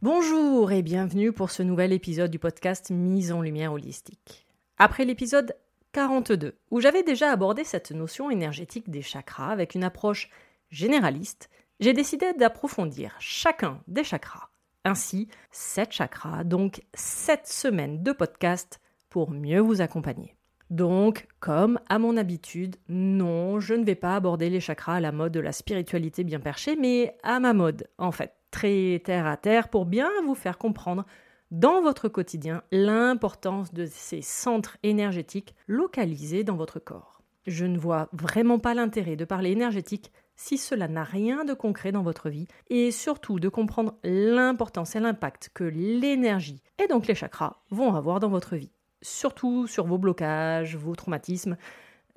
Bonjour et bienvenue pour ce nouvel épisode du podcast Mise en lumière holistique. Après l'épisode 42, où j'avais déjà abordé cette notion énergétique des chakras avec une approche généraliste, j'ai décidé d'approfondir chacun des chakras. Ainsi, 7 chakras, donc 7 semaines de podcast pour mieux vous accompagner. Donc, comme à mon habitude, non, je ne vais pas aborder les chakras à la mode de la spiritualité bien perchée, mais à ma mode, en fait très terre à terre pour bien vous faire comprendre dans votre quotidien l'importance de ces centres énergétiques localisés dans votre corps. Je ne vois vraiment pas l'intérêt de parler énergétique si cela n'a rien de concret dans votre vie et surtout de comprendre l'importance et l'impact que l'énergie et donc les chakras vont avoir dans votre vie, surtout sur vos blocages, vos traumatismes,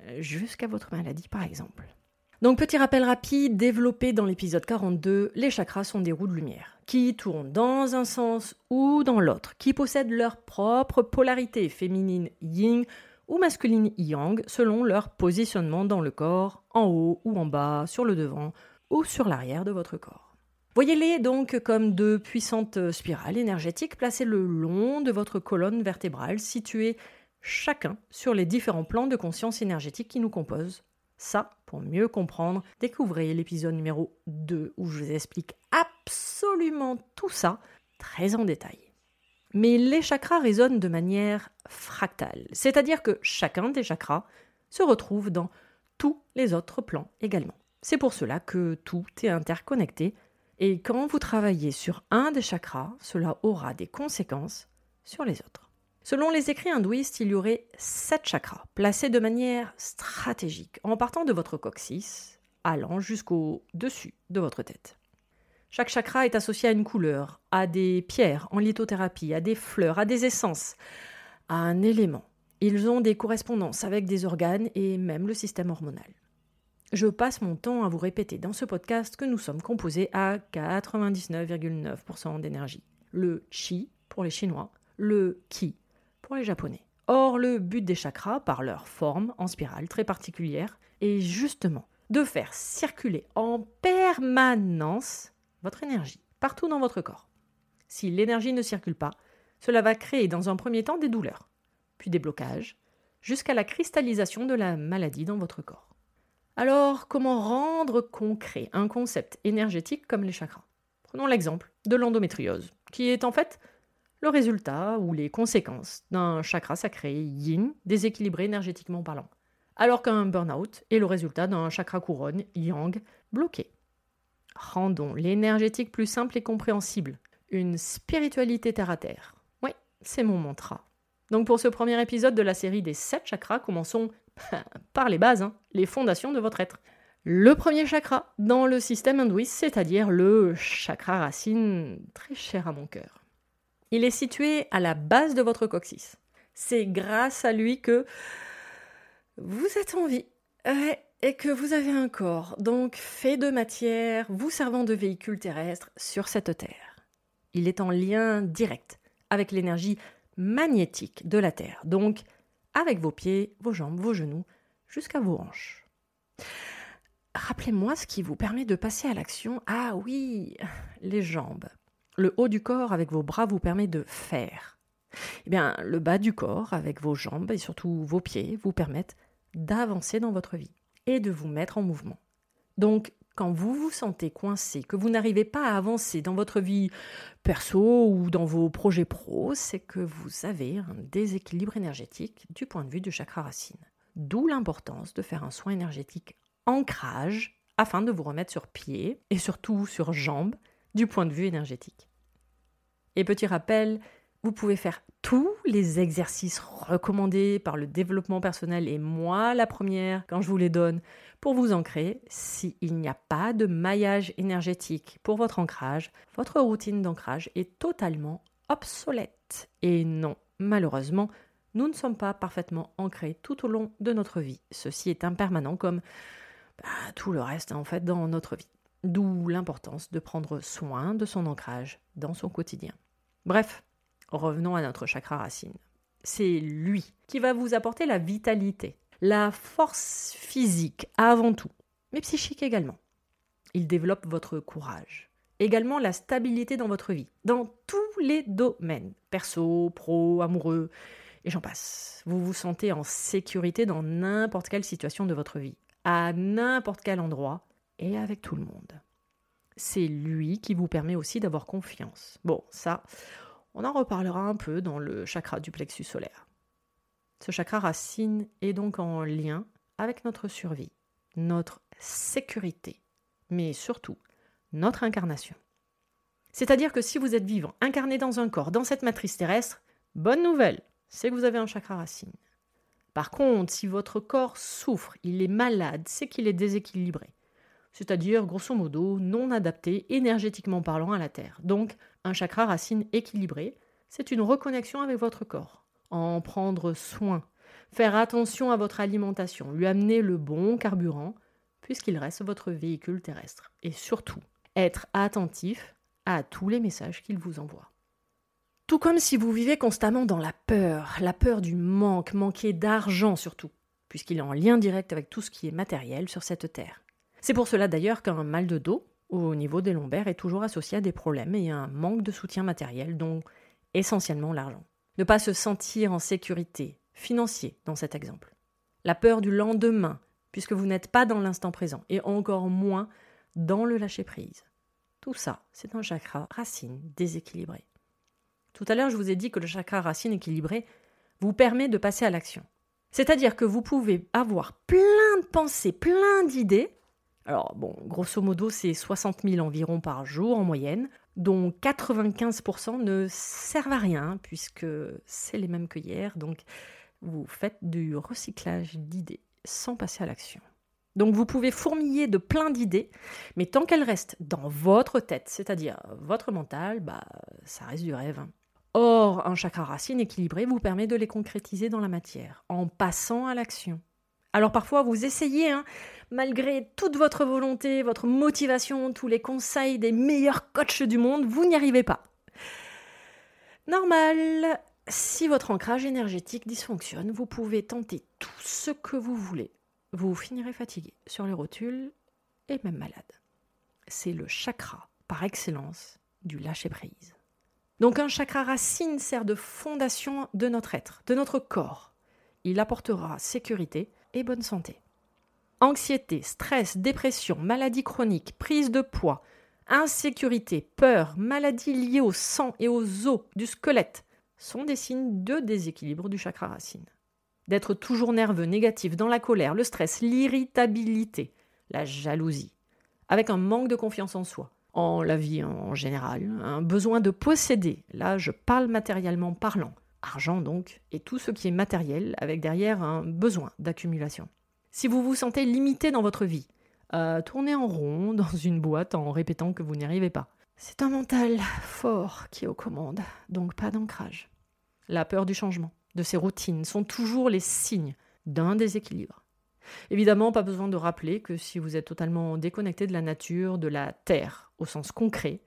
euh, jusqu'à votre maladie par exemple. Donc petit rappel rapide, développé dans l'épisode 42, les chakras sont des roues de lumière, qui tournent dans un sens ou dans l'autre, qui possèdent leur propre polarité féminine yin ou masculine yang selon leur positionnement dans le corps, en haut ou en bas, sur le devant ou sur l'arrière de votre corps. Voyez-les donc comme de puissantes spirales énergétiques placées le long de votre colonne vertébrale, situées chacun sur les différents plans de conscience énergétique qui nous composent ça, pour mieux comprendre, découvrez l'épisode numéro 2 où je vous explique absolument tout ça très en détail. Mais les chakras résonnent de manière fractale, c'est-à-dire que chacun des chakras se retrouve dans tous les autres plans également. C'est pour cela que tout est interconnecté et quand vous travaillez sur un des chakras, cela aura des conséquences sur les autres. Selon les écrits hindouistes, il y aurait sept chakras, placés de manière stratégique, en partant de votre coccyx, allant jusqu'au dessus de votre tête. Chaque chakra est associé à une couleur, à des pierres en lithothérapie, à des fleurs, à des essences, à un élément. Ils ont des correspondances avec des organes et même le système hormonal. Je passe mon temps à vous répéter dans ce podcast que nous sommes composés à 99,9% d'énergie. Le chi pour les Chinois, le ki pour les Japonais. Or, le but des chakras, par leur forme en spirale très particulière, est justement de faire circuler en permanence votre énergie partout dans votre corps. Si l'énergie ne circule pas, cela va créer dans un premier temps des douleurs, puis des blocages, jusqu'à la cristallisation de la maladie dans votre corps. Alors, comment rendre concret un concept énergétique comme les chakras? Prenons l'exemple de l'endométriose, qui est en fait le résultat ou les conséquences d'un chakra sacré yin déséquilibré énergétiquement parlant, alors qu'un burn-out est le résultat d'un chakra couronne yang bloqué. Rendons l'énergétique plus simple et compréhensible. une spiritualité terre à terre. Oui, c'est mon mantra. Donc pour ce premier épisode de la série des 7 chakras, commençons par les bases, hein, les fondations de votre être. Le premier chakra dans le système hindouiste, c'est-à-dire le chakra racine très cher à mon cœur. Il est situé à la base de votre coccyx. C'est grâce à lui que vous êtes en vie et que vous avez un corps, donc fait de matière, vous servant de véhicule terrestre sur cette Terre. Il est en lien direct avec l'énergie magnétique de la Terre, donc avec vos pieds, vos jambes, vos genoux, jusqu'à vos hanches. Rappelez-moi ce qui vous permet de passer à l'action. Ah oui, les jambes. Le haut du corps avec vos bras vous permet de faire. Eh bien, le bas du corps avec vos jambes et surtout vos pieds vous permettent d'avancer dans votre vie et de vous mettre en mouvement. Donc, quand vous vous sentez coincé, que vous n'arrivez pas à avancer dans votre vie perso ou dans vos projets pro, c'est que vous avez un déséquilibre énergétique du point de vue du chakra racine. D'où l'importance de faire un soin énergétique ancrage afin de vous remettre sur pied et surtout sur jambes du point de vue énergétique. Et petit rappel, vous pouvez faire tous les exercices recommandés par le développement personnel et moi la première quand je vous les donne pour vous ancrer. S'il n'y a pas de maillage énergétique pour votre ancrage, votre routine d'ancrage est totalement obsolète. Et non, malheureusement, nous ne sommes pas parfaitement ancrés tout au long de notre vie. Ceci est impermanent comme bah, tout le reste en fait dans notre vie. D'où l'importance de prendre soin de son ancrage dans son quotidien. Bref, Revenons à notre chakra racine. C'est lui qui va vous apporter la vitalité, la force physique avant tout, mais psychique également. Il développe votre courage, également la stabilité dans votre vie, dans tous les domaines, perso, pro, amoureux, et j'en passe. Vous vous sentez en sécurité dans n'importe quelle situation de votre vie, à n'importe quel endroit et avec tout le monde. C'est lui qui vous permet aussi d'avoir confiance. Bon, ça, on en reparlera un peu dans le chakra du plexus solaire. Ce chakra racine est donc en lien avec notre survie, notre sécurité, mais surtout notre incarnation. C'est-à-dire que si vous êtes vivant, incarné dans un corps, dans cette matrice terrestre, bonne nouvelle, c'est que vous avez un chakra racine. Par contre, si votre corps souffre, il est malade, c'est qu'il est déséquilibré c'est-à-dire grosso modo non adapté énergétiquement parlant à la Terre. Donc un chakra racine équilibré, c'est une reconnexion avec votre corps. En prendre soin, faire attention à votre alimentation, lui amener le bon carburant, puisqu'il reste votre véhicule terrestre. Et surtout, être attentif à tous les messages qu'il vous envoie. Tout comme si vous vivez constamment dans la peur, la peur du manque, manquer d'argent surtout, puisqu'il est en lien direct avec tout ce qui est matériel sur cette terre. C'est pour cela d'ailleurs qu'un mal de dos au niveau des lombaires est toujours associé à des problèmes et à un manque de soutien matériel, dont essentiellement l'argent. Ne pas se sentir en sécurité, financier dans cet exemple. La peur du lendemain, puisque vous n'êtes pas dans l'instant présent, et encore moins dans le lâcher-prise. Tout ça, c'est un chakra racine déséquilibré. Tout à l'heure, je vous ai dit que le chakra racine équilibré vous permet de passer à l'action. C'est-à-dire que vous pouvez avoir plein de pensées, plein d'idées, alors, bon, grosso modo, c'est 60 000 environ par jour en moyenne, dont 95% ne servent à rien, puisque c'est les mêmes que hier. Donc, vous faites du recyclage d'idées sans passer à l'action. Donc, vous pouvez fourmiller de plein d'idées, mais tant qu'elles restent dans votre tête, c'est-à-dire votre mental, bah, ça reste du rêve. Or, un chakra racine équilibré vous permet de les concrétiser dans la matière, en passant à l'action. Alors parfois, vous essayez, hein, malgré toute votre volonté, votre motivation, tous les conseils des meilleurs coachs du monde, vous n'y arrivez pas. Normal, si votre ancrage énergétique dysfonctionne, vous pouvez tenter tout ce que vous voulez. Vous finirez fatigué sur les rotules et même malade. C'est le chakra par excellence du lâcher-prise. Donc un chakra racine sert de fondation de notre être, de notre corps. Il apportera sécurité et bonne santé. Anxiété, stress, dépression, maladie chronique, prise de poids, insécurité, peur, maladies liées au sang et aux os du squelette sont des signes de déséquilibre du chakra racine. D'être toujours nerveux, négatif, dans la colère, le stress, l'irritabilité, la jalousie, avec un manque de confiance en soi, en la vie en général, un besoin de posséder. Là, je parle matériellement parlant. Argent donc, et tout ce qui est matériel, avec derrière un besoin d'accumulation. Si vous vous sentez limité dans votre vie, à tourner en rond dans une boîte en répétant que vous n'y arrivez pas, c'est un mental fort qui est aux commandes, donc pas d'ancrage. La peur du changement, de ses routines, sont toujours les signes d'un déséquilibre. Évidemment, pas besoin de rappeler que si vous êtes totalement déconnecté de la nature, de la terre, au sens concret,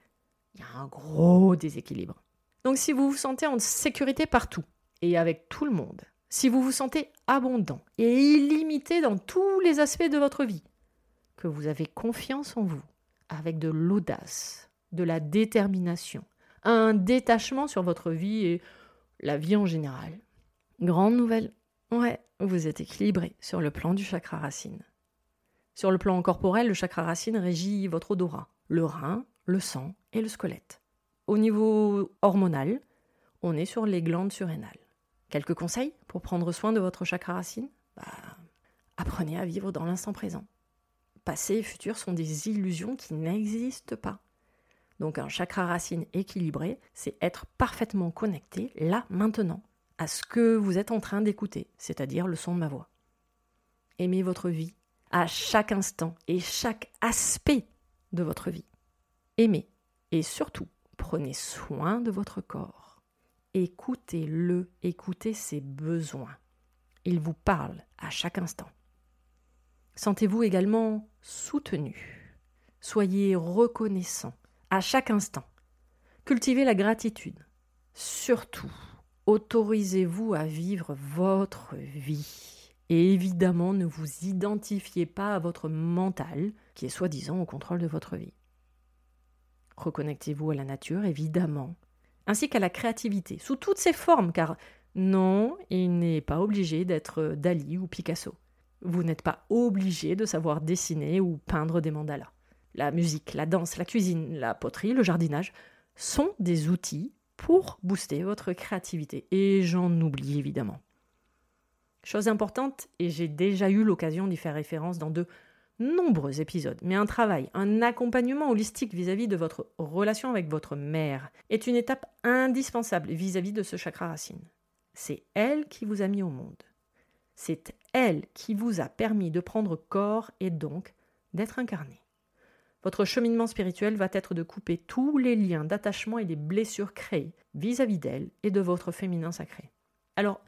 il y a un gros déséquilibre. Donc si vous vous sentez en sécurité partout et avec tout le monde, si vous vous sentez abondant et illimité dans tous les aspects de votre vie, que vous avez confiance en vous, avec de l'audace, de la détermination, un détachement sur votre vie et la vie en général. Grande nouvelle, ouais, vous êtes équilibré sur le plan du chakra racine. Sur le plan corporel, le chakra racine régit votre odorat, le rein, le sang et le squelette. Au niveau hormonal, on est sur les glandes surrénales. Quelques conseils pour prendre soin de votre chakra racine? Bah, Apprenez à vivre dans l'instant présent. Passé et futur sont des illusions qui n'existent pas. Donc un chakra racine équilibré, c'est être parfaitement connecté, là, maintenant, à ce que vous êtes en train d'écouter, c'est-à-dire le son de ma voix. Aimez votre vie à chaque instant et chaque aspect de votre vie. Aimez et surtout Prenez soin de votre corps. Écoutez-le, écoutez ses besoins. Il vous parle à chaque instant. Sentez-vous également soutenu. Soyez reconnaissant à chaque instant. Cultivez la gratitude. Surtout, autorisez-vous à vivre votre vie. Et évidemment, ne vous identifiez pas à votre mental, qui est soi-disant au contrôle de votre vie. Reconnectez-vous à la nature, évidemment, ainsi qu'à la créativité, sous toutes ses formes, car non, il n'est pas obligé d'être Dali ou Picasso. Vous n'êtes pas obligé de savoir dessiner ou peindre des mandalas. La musique, la danse, la cuisine, la poterie, le jardinage sont des outils pour booster votre créativité. Et j'en oublie évidemment. Chose importante, et j'ai déjà eu l'occasion d'y faire référence dans deux nombreux épisodes, mais un travail, un accompagnement holistique vis-à-vis de votre relation avec votre mère est une étape indispensable vis-à-vis de ce chakra racine. C'est elle qui vous a mis au monde. C'est elle qui vous a permis de prendre corps et donc d'être incarné. Votre cheminement spirituel va être de couper tous les liens d'attachement et les blessures créées vis-à-vis d'elle et de votre féminin sacré. Alors,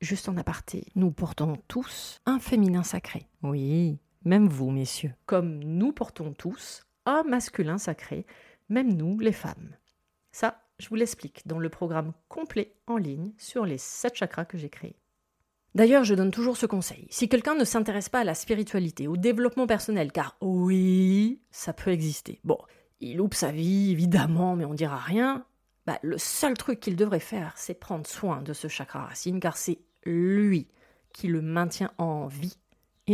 juste en aparté, nous portons tous un féminin sacré. Oui, même vous, messieurs, comme nous portons tous un masculin sacré, même nous, les femmes. Ça, je vous l'explique dans le programme complet en ligne sur les sept chakras que j'ai créés. D'ailleurs, je donne toujours ce conseil. Si quelqu'un ne s'intéresse pas à la spiritualité, au développement personnel, car oui, ça peut exister. Bon, il loupe sa vie, évidemment, mais on dira rien. Bah, le seul truc qu'il devrait faire, c'est prendre soin de ce chakra racine, car c'est lui qui le maintient en vie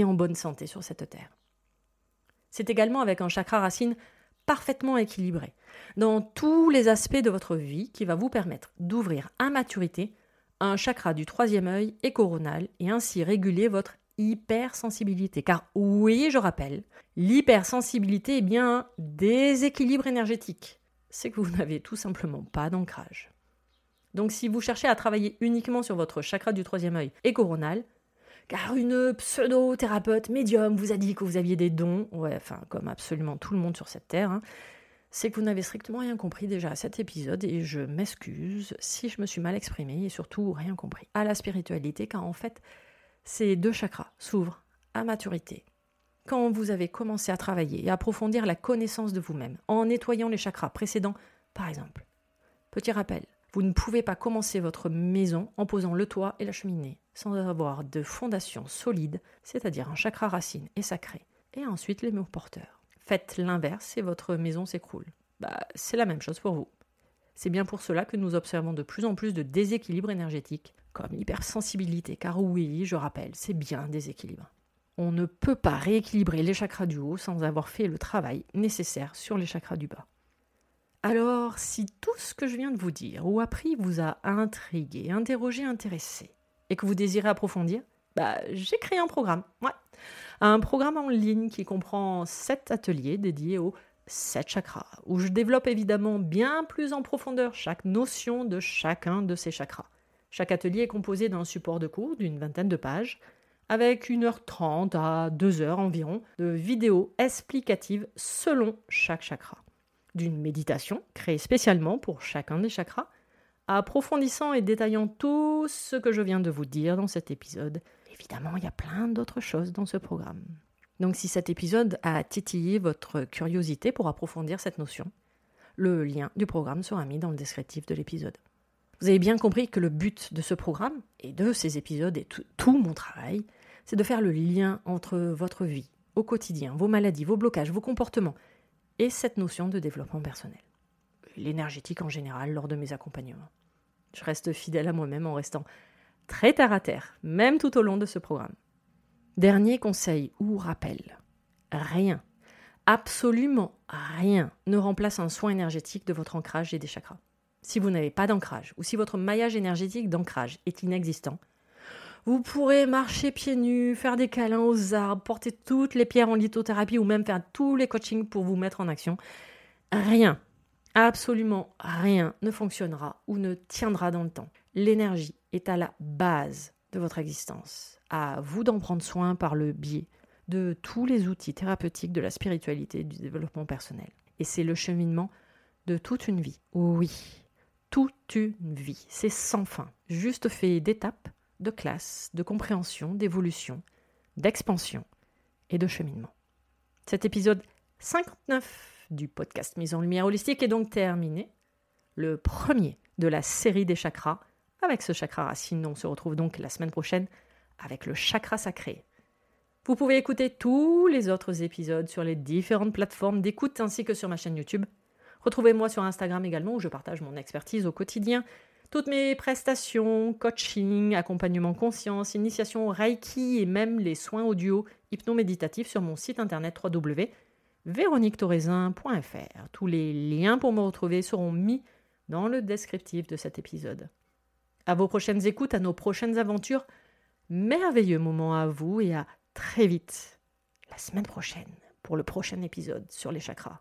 en bonne santé sur cette terre. C'est également avec un chakra racine parfaitement équilibré dans tous les aspects de votre vie qui va vous permettre d'ouvrir à maturité un chakra du troisième œil et coronal et ainsi réguler votre hypersensibilité. Car oui, je rappelle, l'hypersensibilité est bien un déséquilibre énergétique. C'est que vous n'avez tout simplement pas d'ancrage. Donc si vous cherchez à travailler uniquement sur votre chakra du troisième œil et coronal, car une pseudo-thérapeute médium vous a dit que vous aviez des dons, ouais, enfin, comme absolument tout le monde sur cette terre, hein, c'est que vous n'avez strictement rien compris déjà à cet épisode et je m'excuse si je me suis mal exprimée et surtout rien compris à la spiritualité, car en fait, ces deux chakras s'ouvrent à maturité. Quand vous avez commencé à travailler et approfondir la connaissance de vous-même en nettoyant les chakras précédents, par exemple. Petit rappel, vous ne pouvez pas commencer votre maison en posant le toit et la cheminée sans avoir de fondation solide, c'est-à-dire un chakra racine et sacré, et ensuite les murs porteurs. Faites l'inverse et votre maison s'écroule. Bah, c'est la même chose pour vous. C'est bien pour cela que nous observons de plus en plus de déséquilibres énergétiques, comme l'hypersensibilité, car oui, je rappelle, c'est bien un déséquilibre. On ne peut pas rééquilibrer les chakras du haut sans avoir fait le travail nécessaire sur les chakras du bas. Alors, si tout ce que je viens de vous dire ou appris vous a intrigué, interrogé, intéressé, et que vous désirez approfondir, bah, j'ai créé un programme. Un programme en ligne qui comprend sept ateliers dédiés aux 7 chakras, où je développe évidemment bien plus en profondeur chaque notion de chacun de ces chakras. Chaque atelier est composé d'un support de cours d'une vingtaine de pages, avec 1h30 à 2h environ de vidéos explicatives selon chaque chakra. D'une méditation créée spécialement pour chacun des chakras, approfondissant et détaillant tout ce que je viens de vous dire dans cet épisode. Évidemment, il y a plein d'autres choses dans ce programme. Donc si cet épisode a titillé votre curiosité pour approfondir cette notion, le lien du programme sera mis dans le descriptif de l'épisode. Vous avez bien compris que le but de ce programme, et de ces épisodes et tout, mon travail, c'est de faire le lien entre votre vie au quotidien, vos maladies, vos blocages, vos comportements, et cette notion de développement personnel. L'énergétique en général lors de mes accompagnements. Je reste fidèle à moi-même en restant très terre à terre, même tout au long de ce programme. Dernier conseil ou rappel, rien, absolument rien ne remplace un soin énergétique de votre ancrage et des chakras. Si vous n'avez pas d'ancrage ou si votre maillage énergétique d'ancrage est inexistant, vous pourrez marcher pieds nus, faire des câlins aux arbres, porter toutes les pierres en lithothérapie ou même faire tous les coachings pour vous mettre en action. Rien, absolument rien ne fonctionnera ou ne tiendra dans le temps. L'énergie est à la base de votre existence à vous d'en prendre soin par le biais de tous les outils thérapeutiques de la spiritualité et du développement personnel. Et c'est le cheminement de toute une vie. Oui, toute une vie. C'est sans fin. Juste fait d'étapes, de classes, de compréhension, d'évolution, d'expansion et de cheminement. Cet épisode 59 du podcast Mise en Lumière Holistique est donc terminé. Le premier de la série des chakras. Avec ce chakra racine, on se retrouve donc la semaine prochaine avec le chakra sacré. Vous pouvez écouter tous les autres épisodes sur les différentes plateformes d'écoute ainsi que sur ma chaîne YouTube. Retrouvez-moi sur Instagram également où je partage mon expertise au quotidien, toutes mes prestations, coaching, accompagnement conscience, initiation Reiki et même les soins audio hypnoméditatifs sur mon site internet www.véroniquetoraisin.fr. Tous les liens pour me retrouver seront mis dans le descriptif de cet épisode. À vos prochaines écoutes, à nos prochaines aventures merveilleux moment à vous et à très vite la semaine prochaine pour le prochain épisode sur les chakras.